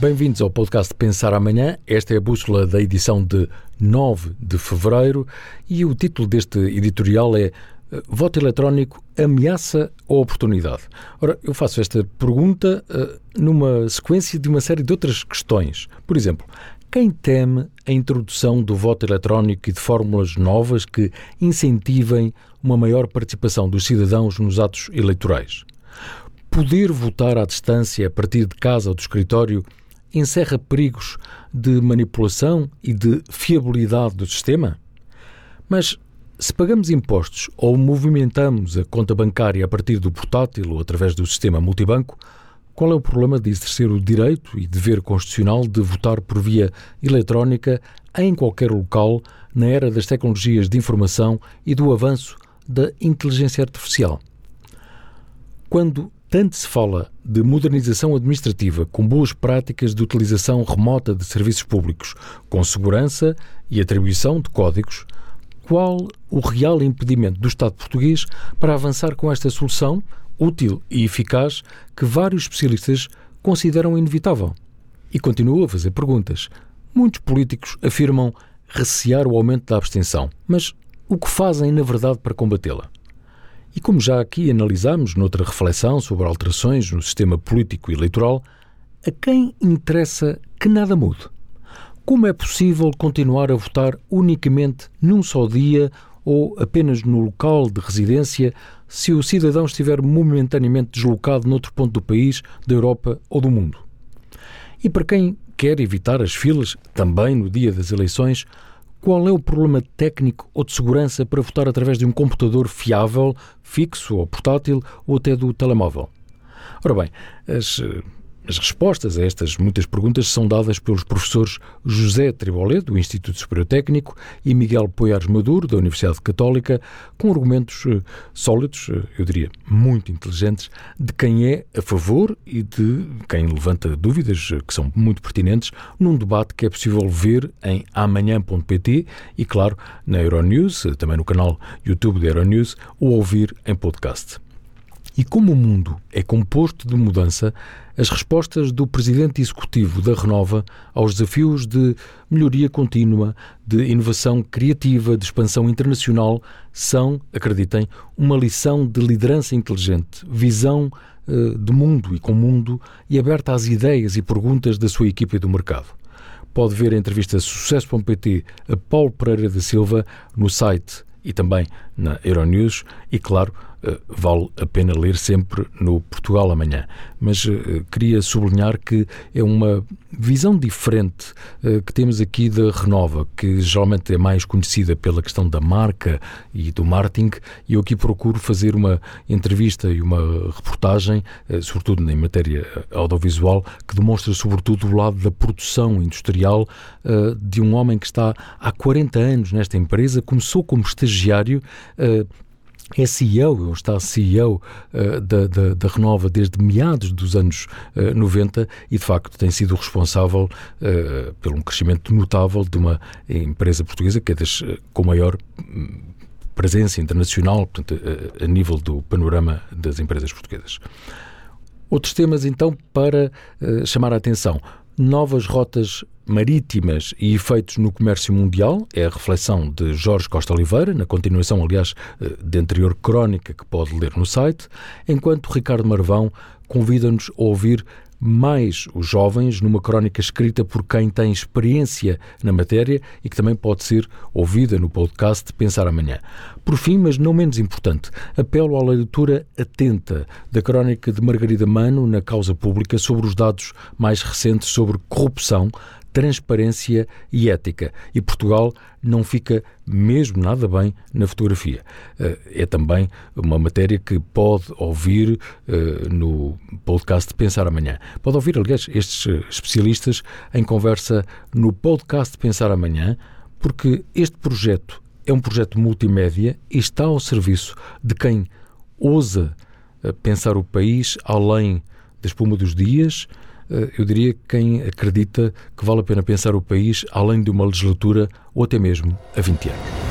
Bem-vindos ao podcast Pensar Amanhã. Esta é a bússola da edição de 9 de fevereiro e o título deste editorial é eh, Voto eletrónico ameaça ou oportunidade? Ora, eu faço esta pergunta uh, numa sequência de uma série de outras questões. Por exemplo, quem teme a introdução do voto eletrónico e de fórmulas novas que incentivem uma maior participação dos cidadãos nos atos eleitorais? Poder votar à distância a partir de casa ou do escritório encerra perigos de manipulação e de fiabilidade do sistema? Mas se pagamos impostos ou movimentamos a conta bancária a partir do portátil ou através do sistema multibanco, qual é o problema de exercer o direito e dever constitucional de votar por via eletrónica em qualquer local na era das tecnologias de informação e do avanço da inteligência artificial? Quando tanto se fala de modernização administrativa com boas práticas de utilização remota de serviços públicos, com segurança e atribuição de códigos. Qual o real impedimento do Estado português para avançar com esta solução útil e eficaz que vários especialistas consideram inevitável? E continuo a fazer perguntas. Muitos políticos afirmam recear o aumento da abstenção, mas o que fazem na verdade para combatê-la? E como já aqui analisámos noutra reflexão sobre alterações no sistema político eleitoral, a quem interessa que nada mude? Como é possível continuar a votar unicamente num só dia ou apenas no local de residência se o cidadão estiver momentaneamente deslocado noutro ponto do país, da Europa ou do mundo? E para quem quer evitar as filas, também no dia das eleições, qual é o problema técnico ou de segurança para votar através de um computador fiável, fixo ou portátil ou até do telemóvel? Ora bem, as as respostas a estas muitas perguntas são dadas pelos professores José Tribolé, do Instituto Superior Técnico, e Miguel Poiares Maduro, da Universidade Católica, com argumentos uh, sólidos, uh, eu diria muito inteligentes, de quem é a favor e de quem levanta dúvidas uh, que são muito pertinentes, num debate que é possível ver em amanhã.pt e, claro, na Euronews, também no canal YouTube da Euronews, ou ouvir em podcast. E como o mundo é composto de mudança, as respostas do presidente executivo da Renova aos desafios de melhoria contínua, de inovação criativa, de expansão internacional são, acreditem, uma lição de liderança inteligente, visão uh, de mundo e com mundo e aberta às ideias e perguntas da sua equipa e do mercado. Pode ver a entrevista Sucesso.pt a Paulo Pereira da Silva no site e também na Euronews e, claro, eh, vale a pena ler sempre no Portugal Amanhã. Mas uh, queria sublinhar que é uma visão diferente uh, que temos aqui da Renova, que geralmente é mais conhecida pela questão da marca e do marketing, e eu aqui procuro fazer uma entrevista e uma reportagem, sobretudo em matéria audiovisual, que demonstra sobretudo o lado da produção industrial de um homem que está há 40 anos nesta empresa, começou como estagiário é CEO, está CEO uh, da, da, da, Renova desde meados dos anos uh, 90 e, de facto, tem sido responsável uh, pelo um crescimento notável de uma empresa portuguesa que é das, com maior hum, presença internacional portanto, a, nível do panorama das empresas portuguesas. Outros temas, então, para chamar a atenção novas rotas marítimas e efeitos no comércio mundial, é a reflexão de Jorge Costa Oliveira, na continuação, aliás, eh, de anterior crónica que pode ler no site, enquanto Ricardo Marvão convida-nos a ouvir mais os jovens numa crónica escrita por quem tem experiência na matéria e que também pode ser ouvida no podcast Pensar Amanhã. Por fim, mas não menos importante, apelo à leitura atenta da crónica de Margarida Mano na causa pública sobre os dados mais recentes sobre corrupção transparência e ética. E Portugal não fica mesmo nada bem na fotografia. Eh, é também uma matéria que pode ouvir eh, no podcast Pensar Amanhã. Pode ouvir, aliás, estes eh, especialistas em conversa no podcast Pensar Amanhã, porque este projeto é um projeto multimédia e está ao serviço de quem ousa pensar o país além da espuma dos dias, eu diria quem acredita que vale a pena pensar o país além de uma legislatura ou até mesmo a 20 anos.